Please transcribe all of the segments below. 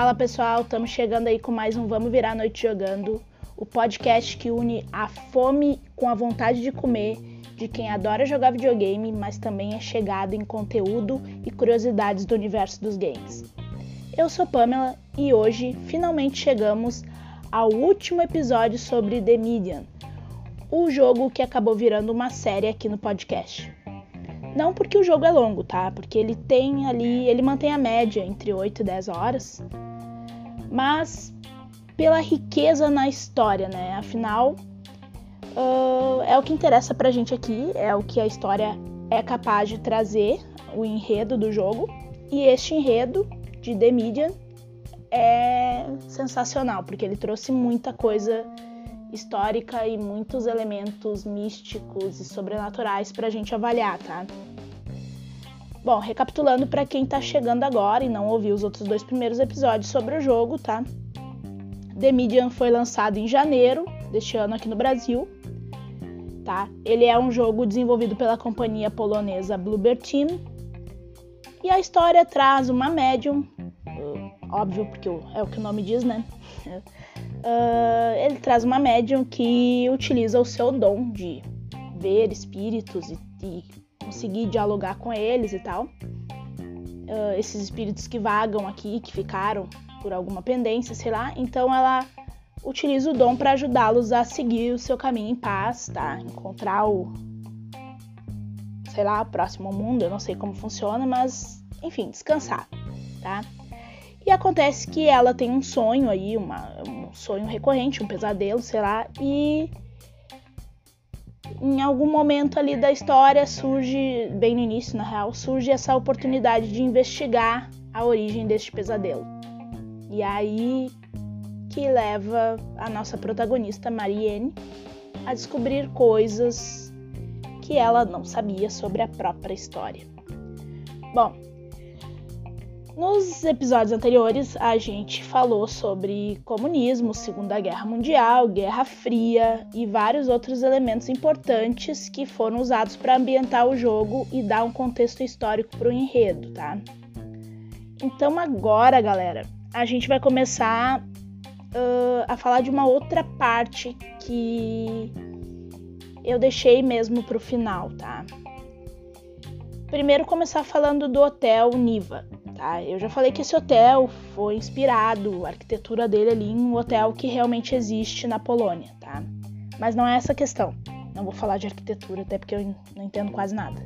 Fala pessoal, estamos chegando aí com mais um Vamos Virar Noite Jogando, o podcast que une a fome com a vontade de comer de quem adora jogar videogame, mas também é chegado em conteúdo e curiosidades do universo dos games. Eu sou Pamela e hoje finalmente chegamos ao último episódio sobre The Median, o jogo que acabou virando uma série aqui no podcast. Não porque o jogo é longo, tá? Porque ele tem ali, ele mantém a média entre 8 e 10 horas. Mas pela riqueza na história, né? Afinal, uh, é o que interessa pra gente aqui, é o que a história é capaz de trazer, o enredo do jogo. E este enredo de The Median é sensacional, porque ele trouxe muita coisa histórica e muitos elementos místicos e sobrenaturais para a gente avaliar, tá? Bom, recapitulando para quem está chegando agora e não ouviu os outros dois primeiros episódios sobre o jogo, tá? The Medium foi lançado em janeiro deste ano aqui no Brasil, tá? Ele é um jogo desenvolvido pela companhia polonesa Bluebird Team e a história traz uma médium, óbvio porque é o que o nome diz, né? uh, ele traz uma médium que utiliza o seu dom de ver espíritos e, e conseguir dialogar com eles e tal. Uh, esses espíritos que vagam aqui, que ficaram por alguma pendência, sei lá. Então ela utiliza o dom para ajudá-los a seguir o seu caminho em paz, tá? Encontrar o sei lá, próximo mundo, eu não sei como funciona, mas enfim, descansar, tá? E acontece que ela tem um sonho aí, uma, um sonho recorrente, um pesadelo, sei lá, e em algum momento ali da história surge, bem no início na real, surge essa oportunidade de investigar a origem deste pesadelo. E aí que leva a nossa protagonista Marianne a descobrir coisas que ela não sabia sobre a própria história. Bom, nos episódios anteriores, a gente falou sobre comunismo, Segunda Guerra Mundial, Guerra Fria e vários outros elementos importantes que foram usados para ambientar o jogo e dar um contexto histórico para o enredo, tá? Então agora, galera, a gente vai começar uh, a falar de uma outra parte que eu deixei mesmo para o final, tá? Primeiro começar falando do Hotel Niva tá? Eu já falei que esse hotel foi inspirado, a arquitetura dele ali, em um hotel que realmente existe na Polônia, tá? Mas não é essa a questão. Não vou falar de arquitetura, até porque eu não entendo quase nada.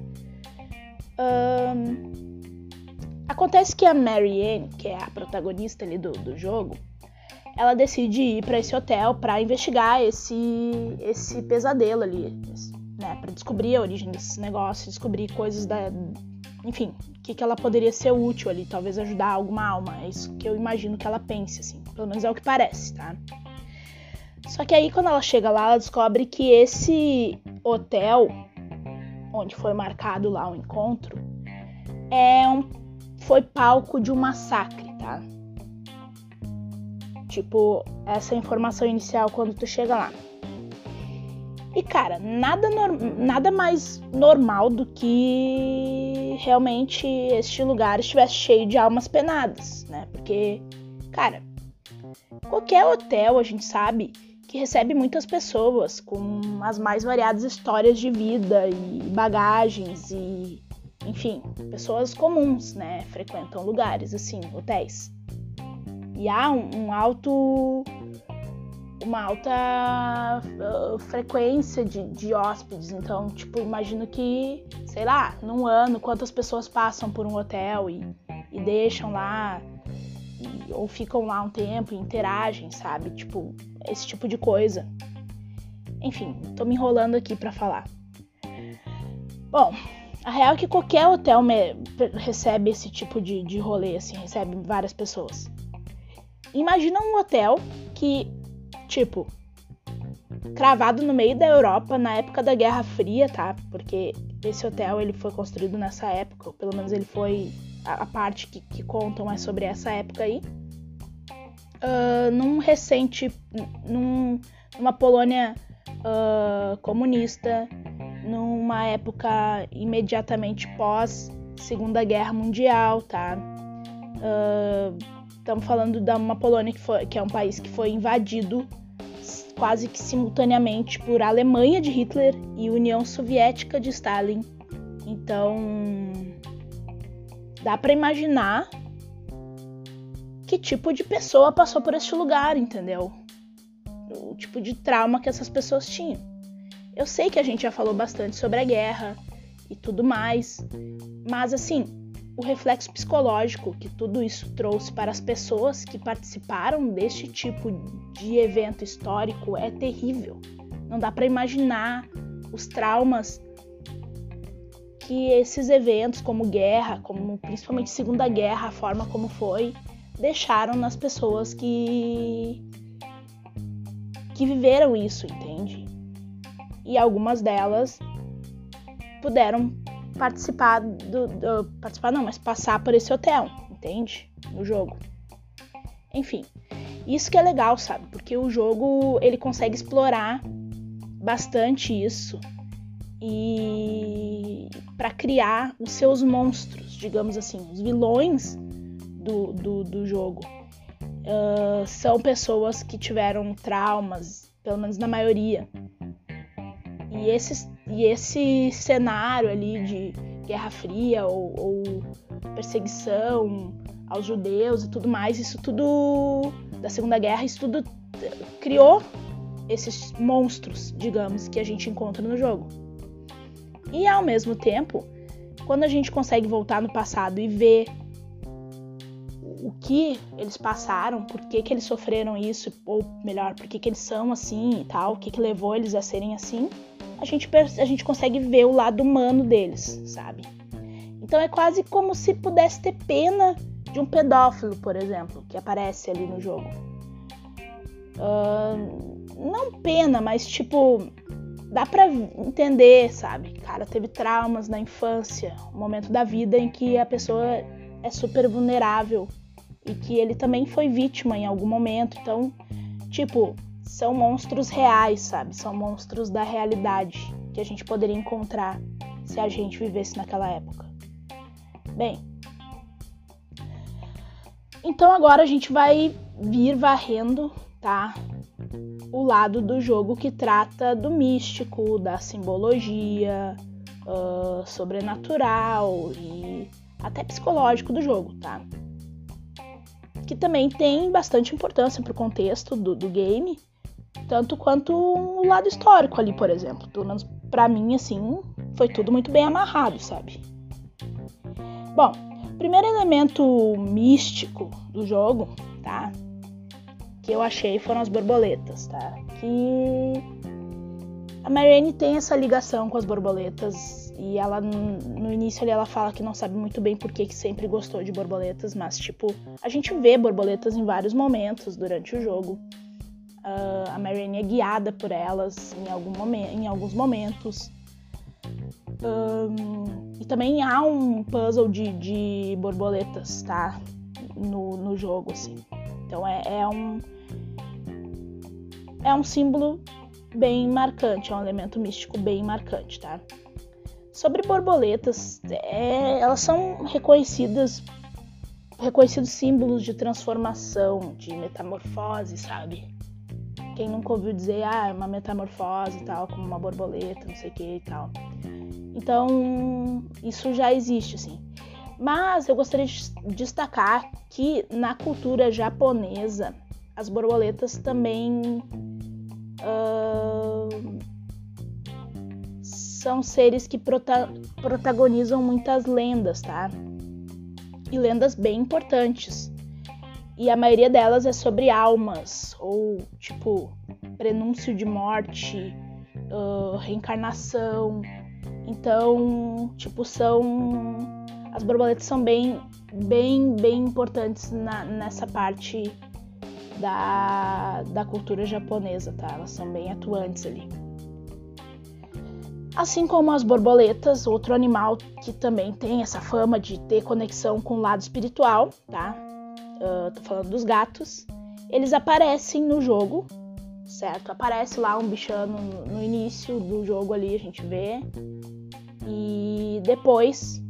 Um, acontece que a Marianne, que é a protagonista ali do, do jogo, ela decide ir para esse hotel para investigar esse, esse pesadelo ali, né? Para descobrir a origem desse negócio, descobrir coisas da, enfim, o que, que ela poderia ser útil ali, talvez ajudar alguma alma. É isso que eu imagino que ela pense, assim. Pelo menos é o que parece, tá? Só que aí quando ela chega lá, ela descobre que esse hotel onde foi marcado lá o encontro é um foi palco de um massacre, tá? Tipo, essa informação inicial quando tu chega lá. E cara, nada, nada mais normal do que realmente este lugar estivesse cheio de almas penadas, né? Porque, cara, qualquer hotel a gente sabe que recebe muitas pessoas com as mais variadas histórias de vida e bagagens e, enfim, pessoas comuns, né? Frequentam lugares assim, hotéis. E há um, um alto uma alta uh, frequência de, de hóspedes. Então, tipo, imagino que, sei lá, num ano, quantas pessoas passam por um hotel e, e deixam lá, e, ou ficam lá um tempo e interagem, sabe? Tipo, esse tipo de coisa. Enfim, tô me enrolando aqui para falar. Bom, a real é que qualquer hotel recebe esse tipo de, de rolê, assim, recebe várias pessoas. Imagina um hotel que tipo, cravado no meio da Europa na época da Guerra Fria, tá? Porque esse hotel ele foi construído nessa época, pelo menos ele foi a, a parte que, que, contam é sobre essa época aí. Uh, num recente, num, numa Polônia uh, comunista, numa época imediatamente pós Segunda Guerra Mundial, tá? Uh, estamos falando de uma Polônia que, foi, que é um país que foi invadido quase que simultaneamente por Alemanha de Hitler e União Soviética de Stalin. Então, dá para imaginar que tipo de pessoa passou por este lugar, entendeu? O tipo de trauma que essas pessoas tinham. Eu sei que a gente já falou bastante sobre a guerra e tudo mais, mas assim, o reflexo psicológico que tudo isso trouxe para as pessoas que participaram deste tipo de evento histórico é terrível. Não dá para imaginar os traumas que esses eventos, como guerra, como principalmente Segunda Guerra, a forma como foi, deixaram nas pessoas que que viveram isso, entende? E algumas delas puderam participar do, do, participar não, mas passar por esse hotel, entende? No jogo. Enfim, isso que é legal, sabe? Porque o jogo ele consegue explorar bastante isso e para criar os seus monstros, digamos assim, os vilões do, do, do jogo. Uh, são pessoas que tiveram traumas, pelo menos na maioria, e esse, e esse cenário ali de Guerra Fria ou, ou perseguição aos judeus e tudo mais, isso tudo da Segunda Guerra, isso tudo criou esses monstros, digamos, que a gente encontra no jogo. E ao mesmo tempo, quando a gente consegue voltar no passado e ver o que eles passaram, por que, que eles sofreram isso, ou melhor, por que, que eles são assim e tal, o que, que levou eles a serem assim, a gente, a gente consegue ver o lado humano deles, sabe? Então é quase como se pudesse ter pena de um pedófilo, por exemplo, que aparece ali no jogo. Uh, não pena, mas tipo, dá pra entender, sabe? Cara, teve traumas na infância, um momento da vida em que a pessoa é super vulnerável e que ele também foi vítima em algum momento. Então, tipo, são monstros reais, sabe? São monstros da realidade que a gente poderia encontrar se a gente vivesse naquela época. Bem, então agora a gente vai vir varrendo, tá? O lado do jogo que trata do místico, da simbologia, uh, sobrenatural e até psicológico do jogo, tá? Que também tem bastante importância pro contexto do, do game tanto quanto o lado histórico ali, por exemplo. Pelo menos para mim, assim, foi tudo muito bem amarrado, sabe? Bom, o primeiro elemento místico do jogo, tá? Que eu achei foram as borboletas, tá? Que a Marianne tem essa ligação com as borboletas e ela no início ela fala que não sabe muito bem por que, sempre gostou de borboletas, mas tipo, a gente vê borboletas em vários momentos durante o jogo. Uh, a Marianne é guiada por elas em, algum momento, em alguns momentos. Um, e também há um puzzle de, de borboletas, tá? No, no jogo, assim. Então é, é um. É um símbolo bem marcante, é um elemento místico bem marcante, tá? Sobre borboletas, é, elas são reconhecidas, reconhecidos símbolos de transformação, de metamorfose, sabe? Quem nunca ouviu dizer, ah, é uma metamorfose e tal, como uma borboleta, não sei o que e tal. Então, isso já existe, assim. Mas eu gostaria de destacar que na cultura japonesa, as borboletas também são seres que prota protagonizam muitas lendas, tá? E lendas bem importantes. E a maioria delas é sobre almas, ou tipo, prenúncio de morte, uh, reencarnação. Então, tipo, são. As borboletas são bem, bem, bem importantes na, nessa parte da, da cultura japonesa, tá? Elas são bem atuantes ali. Assim como as borboletas, outro animal que também tem essa fama de ter conexão com o lado espiritual, tá? uh, tô falando dos gatos, eles aparecem no jogo, certo? Aparece lá um bichano no início do jogo ali, a gente vê. E depois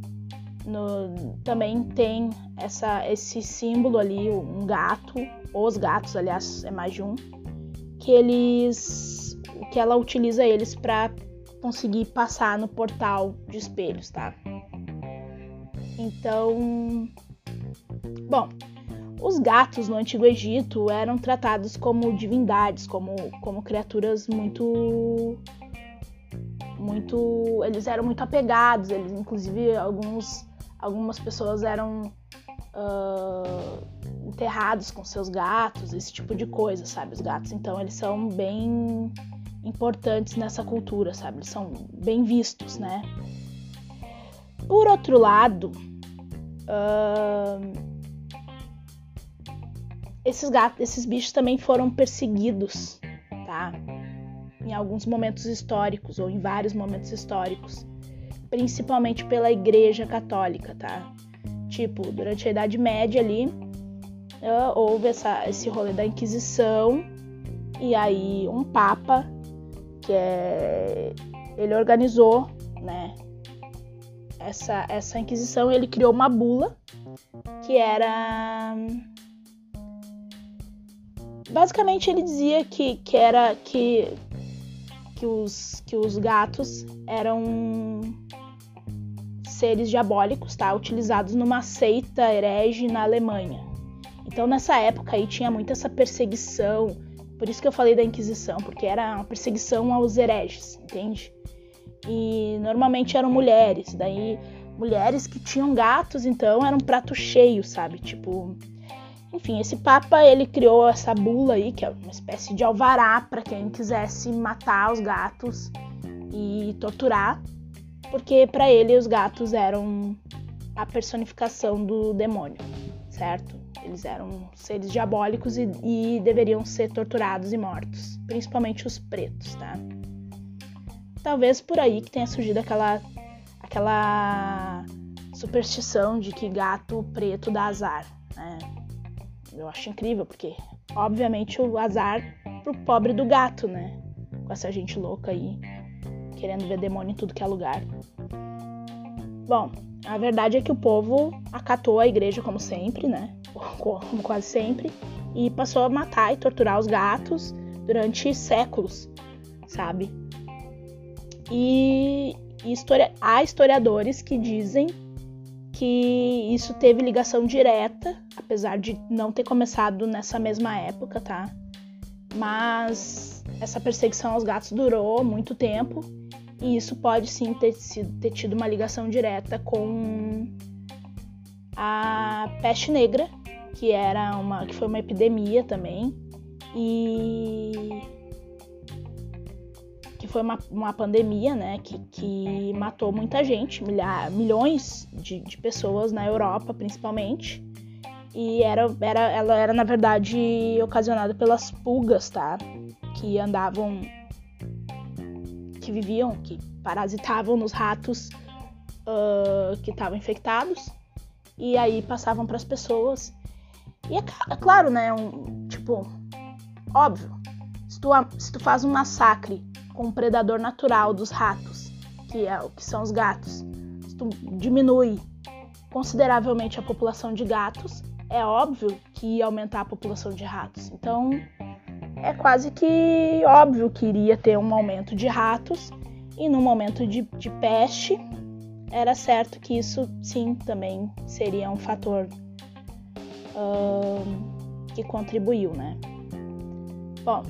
no, também tem essa, esse símbolo ali, um gato, os gatos, aliás, é mais de um, que eles, que ela utiliza eles para conseguir passar no portal de espelhos, tá? Então, bom, os gatos no Antigo Egito eram tratados como divindades, como, como criaturas muito muito eles eram muito apegados eles inclusive alguns algumas pessoas eram uh, enterrados com seus gatos esse tipo de coisa sabe os gatos então eles são bem importantes nessa cultura sabe eles são bem vistos né por outro lado uh, esses gatos, esses bichos também foram perseguidos, tá? Em alguns momentos históricos ou em vários momentos históricos, principalmente pela Igreja Católica, tá? Tipo, durante a Idade Média ali, uh, houve essa, esse rolê da Inquisição e aí um papa que é ele organizou, né? Essa essa Inquisição, ele criou uma bula que era basicamente ele dizia que, que era que, que, os, que os gatos eram seres diabólicos, tá? Utilizados numa seita herege na Alemanha. Então nessa época aí tinha muito essa perseguição, por isso que eu falei da Inquisição, porque era uma perseguição aos hereges, entende? E normalmente eram mulheres, daí mulheres que tinham gatos, então era um prato cheio, sabe? Tipo, enfim, esse Papa ele criou essa bula aí, que é uma espécie de alvará para quem quisesse matar os gatos e torturar, porque para ele os gatos eram a personificação do demônio, certo? Eles eram seres diabólicos e, e deveriam ser torturados e mortos, principalmente os pretos, tá? Talvez por aí que tenha surgido aquela aquela superstição de que gato preto dá azar, né? Eu acho incrível, porque, obviamente, o azar pro pobre do gato, né? Com essa gente louca aí, querendo ver demônio em tudo que é lugar. Bom, a verdade é que o povo acatou a igreja como sempre, né? Como quase sempre, e passou a matar e torturar os gatos durante séculos, sabe? E, há historiadores que dizem que isso teve ligação direta, apesar de não ter começado nessa mesma época, tá? Mas essa perseguição aos gatos durou muito tempo e isso pode sim ter, ter tido uma ligação direta com a peste negra, que era uma que foi uma epidemia também e foi uma, uma pandemia, né, que, que matou muita gente, milha, milhões de, de pessoas na Europa, principalmente. E era, era, ela era, na verdade, ocasionada pelas pulgas, tá? Que andavam. Que viviam, que parasitavam nos ratos uh, que estavam infectados. E aí passavam para as pessoas. E é, é, claro, né? Um, tipo, óbvio. Se tu, se tu faz um massacre com o predador natural dos ratos, que é que são os gatos. Se tu diminui consideravelmente a população de gatos, é óbvio que ia aumentar a população de ratos. Então, é quase que óbvio que iria ter um aumento de ratos, e no momento de, de peste, era certo que isso sim também seria um fator uh, que contribuiu, né? Bom,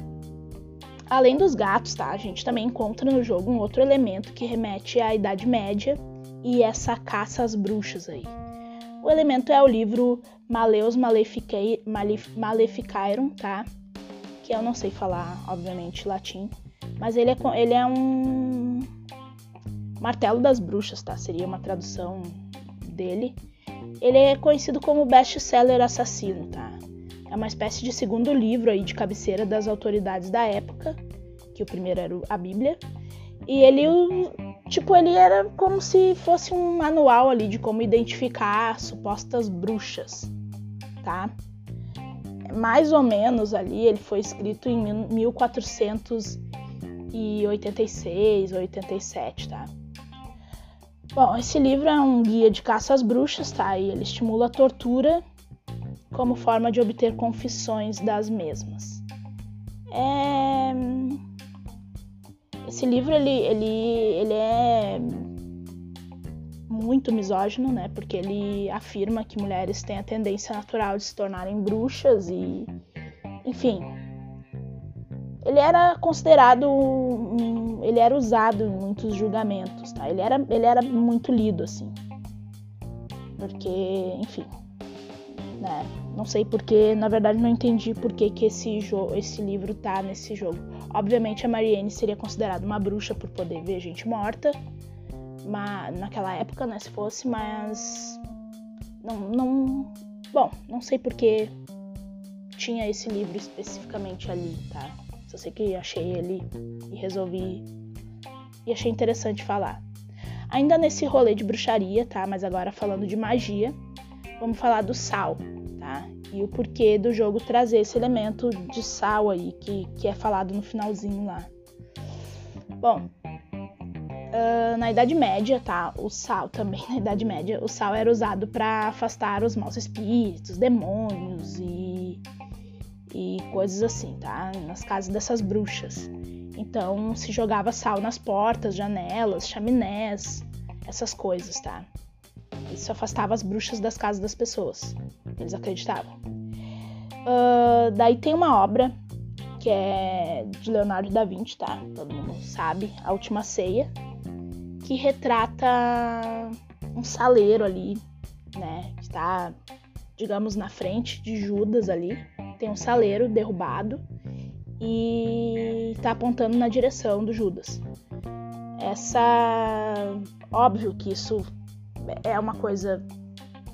Além dos gatos, tá? A gente também encontra no jogo um outro elemento que remete à Idade Média e essa caça às bruxas aí. O elemento é o livro Maleus Maleficarum, tá? Que eu não sei falar, obviamente, latim, mas ele é, ele é um martelo das bruxas, tá? Seria uma tradução dele. Ele é conhecido como best-seller assassino, tá? É uma espécie de segundo livro aí de cabeceira das autoridades da época, que o primeiro era a Bíblia. E ele, tipo, ele era como se fosse um manual ali de como identificar supostas bruxas, tá? Mais ou menos ali, ele foi escrito em 1486 ou 87, tá? Bom, esse livro é um guia de caça às bruxas, tá? E ele estimula a tortura como forma de obter confissões das mesmas. É... Esse livro ele, ele, ele é muito misógino, né? Porque ele afirma que mulheres têm a tendência natural de se tornarem bruxas e, enfim, ele era considerado, ele era usado em muitos julgamentos, tá? Ele era, ele era muito lido assim, porque, enfim, né? Não sei porque, na verdade, não entendi por que, que esse, esse livro tá nesse jogo. Obviamente, a Marianne seria considerada uma bruxa por poder ver gente morta, mas, naquela época, né? Se fosse, mas não, não, bom, não sei porque tinha esse livro especificamente ali, tá? Só sei que achei ele e resolvi e achei interessante falar. Ainda nesse rolê de bruxaria, tá? Mas agora falando de magia, vamos falar do sal, tá? E o porquê do jogo trazer esse elemento de sal aí, que, que é falado no finalzinho lá. Bom, uh, na Idade Média, tá? O sal também, na Idade Média, o sal era usado para afastar os maus espíritos, demônios e, e coisas assim, tá? Nas casas dessas bruxas. Então se jogava sal nas portas, janelas, chaminés, essas coisas, tá? Isso afastava as bruxas das casas das pessoas. Eles acreditavam. Uh, daí tem uma obra que é de Leonardo da Vinci, tá? Todo mundo sabe, A Última Ceia, que retrata um saleiro ali, né? Que está, digamos, na frente de Judas ali. Tem um saleiro derrubado e está apontando na direção do Judas. Essa. Óbvio que isso é uma coisa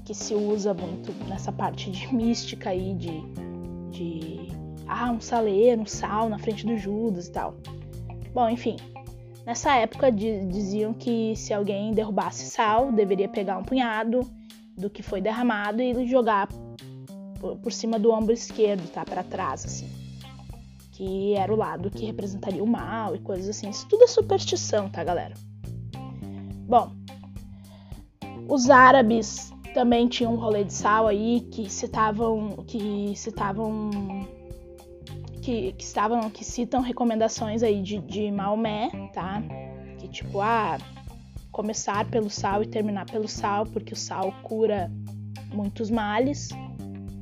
que se usa muito nessa parte de mística aí, de, de ah, um saleiro, um sal na frente do Judas e tal. Bom, enfim, nessa época diziam que se alguém derrubasse sal, deveria pegar um punhado do que foi derramado e jogar por, cima do ombro esquerdo, tá? Para trás, assim. Que era o lado que representaria o mal e coisas assim. Isso tudo é superstição, tá, galera? Bom, os árabes também tinham um rolê de sal aí que citavam que citavam que, que estavam que citam recomendações aí de, de Maomé, tá? Que tipo, ah, começar pelo sal e terminar pelo sal, porque o sal cura muitos males,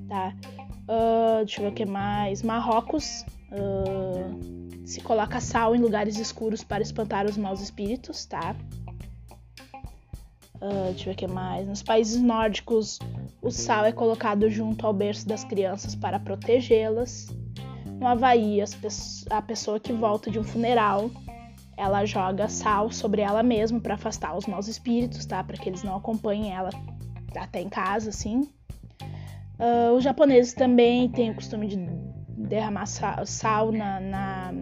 tá? Uh, deixa eu ver o que mais. Marrocos uh, se coloca sal em lugares escuros para espantar os maus espíritos, tá? Uh, deixa eu ver o que mais. Nos países nórdicos, o sal é colocado junto ao berço das crianças para protegê-las. No Havaí, a pessoa que volta de um funeral, ela joga sal sobre ela mesma para afastar os maus espíritos, tá? Para que eles não acompanhem ela até em casa, assim. Uh, os japoneses também têm o costume de derramar sal na, na,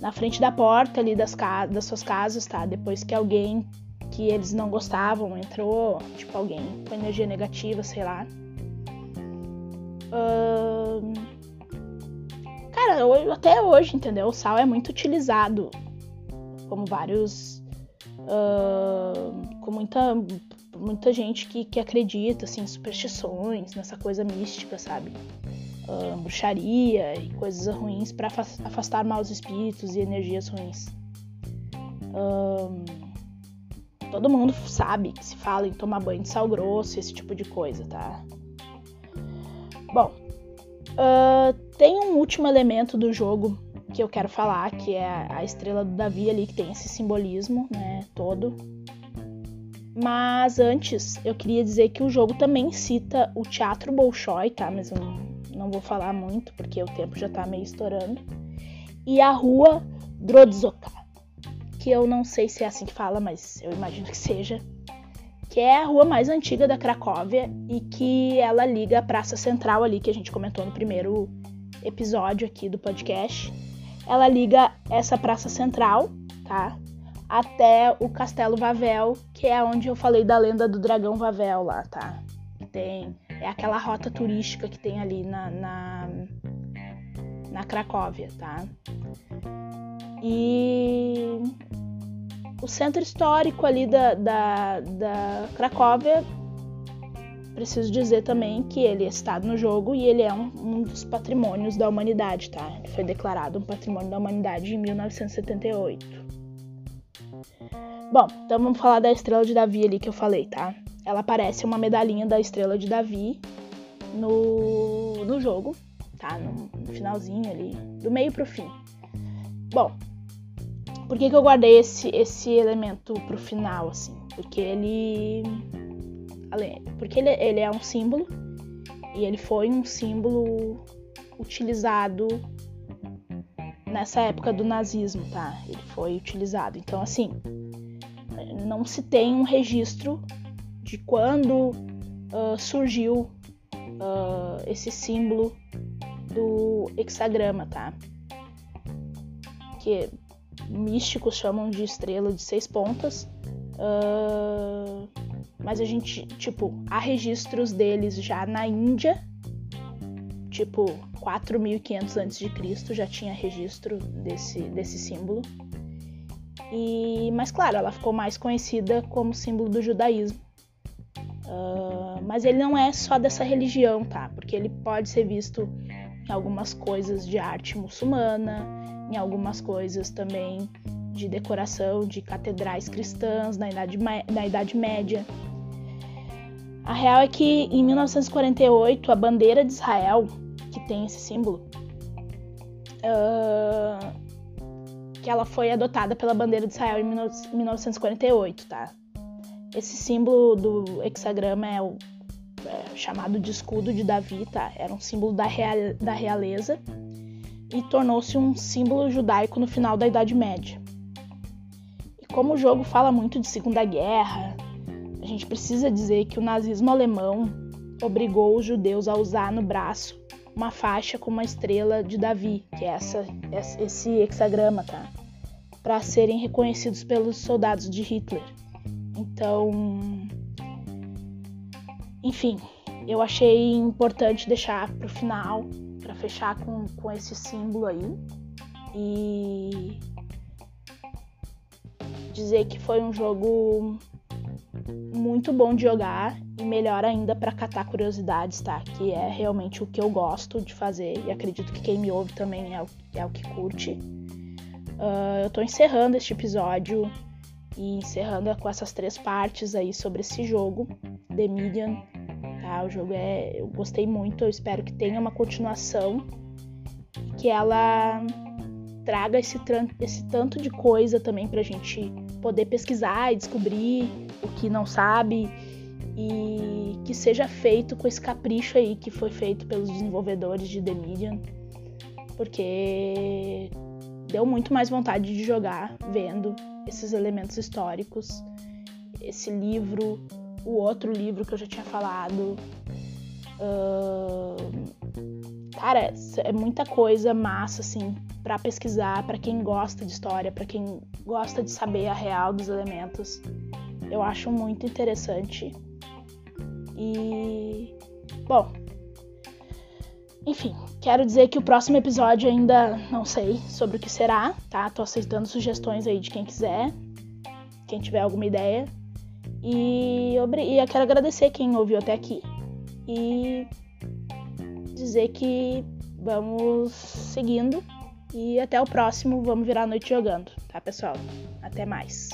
na frente da porta ali das, das suas casas, tá? Depois que alguém que eles não gostavam, entrou, tipo, alguém com energia negativa, sei lá. Uh... Cara, até hoje, entendeu? O sal é muito utilizado como vários. Uh... com muita, muita gente que, que acredita assim, em superstições, nessa coisa mística, sabe? Uh, bruxaria e coisas ruins para afastar maus espíritos e energias ruins. Todo mundo sabe que se fala em tomar banho de sal grosso, esse tipo de coisa, tá? Bom, uh, tem um último elemento do jogo que eu quero falar, que é a estrela do Davi ali, que tem esse simbolismo, né, todo. Mas antes, eu queria dizer que o jogo também cita o Teatro Bolshoi, tá? Mas eu não vou falar muito, porque o tempo já tá meio estourando. E a rua Drodzokar que eu não sei se é assim que fala, mas eu imagino que seja, que é a rua mais antiga da Cracóvia e que ela liga a Praça Central ali, que a gente comentou no primeiro episódio aqui do podcast. Ela liga essa Praça Central, tá? Até o Castelo Vavel, que é onde eu falei da lenda do dragão Vavel lá, tá? Tem, é aquela rota turística que tem ali na, na, na Cracóvia, tá? E o centro histórico ali da, da, da Cracóvia, preciso dizer também que ele está no jogo e ele é um, um, dos patrimônios da humanidade, tá? Ele foi declarado um patrimônio da humanidade em 1978. Bom, então vamos falar da estrela de Davi ali que eu falei, tá? Ela parece uma medalhinha da estrela de Davi no, no jogo, tá? No, no finalzinho ali, do meio pro fim. Bom, por que, que eu guardei esse, esse elemento pro final, assim? Porque ele. Porque ele, ele é um símbolo e ele foi um símbolo utilizado nessa época do nazismo, tá? Ele foi utilizado. Então, assim, não se tem um registro de quando uh, surgiu uh, esse símbolo do hexagrama, tá? Que místicos chamam de estrela de seis pontas. Uh, mas a gente, tipo, há registros deles já na Índia, tipo 4.500 a.C. já tinha registro desse, desse símbolo. E, mas claro, ela ficou mais conhecida como símbolo do judaísmo. Uh, mas ele não é só dessa religião, tá? Porque ele pode ser visto em algumas coisas de arte muçulmana, em algumas coisas também de decoração de catedrais cristãs na Idade, na Idade Média. A real é que em 1948 a bandeira de Israel, que tem esse símbolo, uh, que ela foi adotada pela bandeira de Israel em 1948, tá? Esse símbolo do hexagrama é o é, chamado de escudo de Davi, tá? Era um símbolo da, real, da realeza e tornou-se um símbolo judaico no final da Idade Média. E como o jogo fala muito de Segunda Guerra, a gente precisa dizer que o nazismo alemão obrigou os judeus a usar no braço uma faixa com uma estrela de Davi, que é essa, esse hexagrama, tá? Para serem reconhecidos pelos soldados de Hitler. Então, enfim, eu achei importante deixar para o final, fechar com, com esse símbolo aí. E dizer que foi um jogo muito bom de jogar e melhor ainda para catar curiosidades, tá? Que é realmente o que eu gosto de fazer e acredito que quem me ouve também é o, é o que curte. Uh, eu tô encerrando este episódio e encerrando com essas três partes aí sobre esse jogo, The Median. Tá? O jogo é. Eu gostei muito, eu espero que tenha uma continuação, que ela traga esse, esse tanto de coisa também pra gente poder pesquisar e descobrir o que não sabe e que seja feito com esse capricho aí que foi feito pelos desenvolvedores de The Medium, porque deu muito mais vontade de jogar vendo esses elementos históricos, esse livro, o outro livro que eu já tinha falado. Uh, cara, é muita coisa massa assim para pesquisar, para quem gosta de história, para quem gosta de saber a real dos elementos. Eu acho muito interessante. E bom, enfim, quero dizer que o próximo episódio ainda não sei sobre o que será, tá? Tô aceitando sugestões aí de quem quiser, quem tiver alguma ideia. E, eu quero agradecer quem ouviu até aqui. E dizer que vamos seguindo. E até o próximo. Vamos virar a noite jogando, tá, pessoal? Até mais.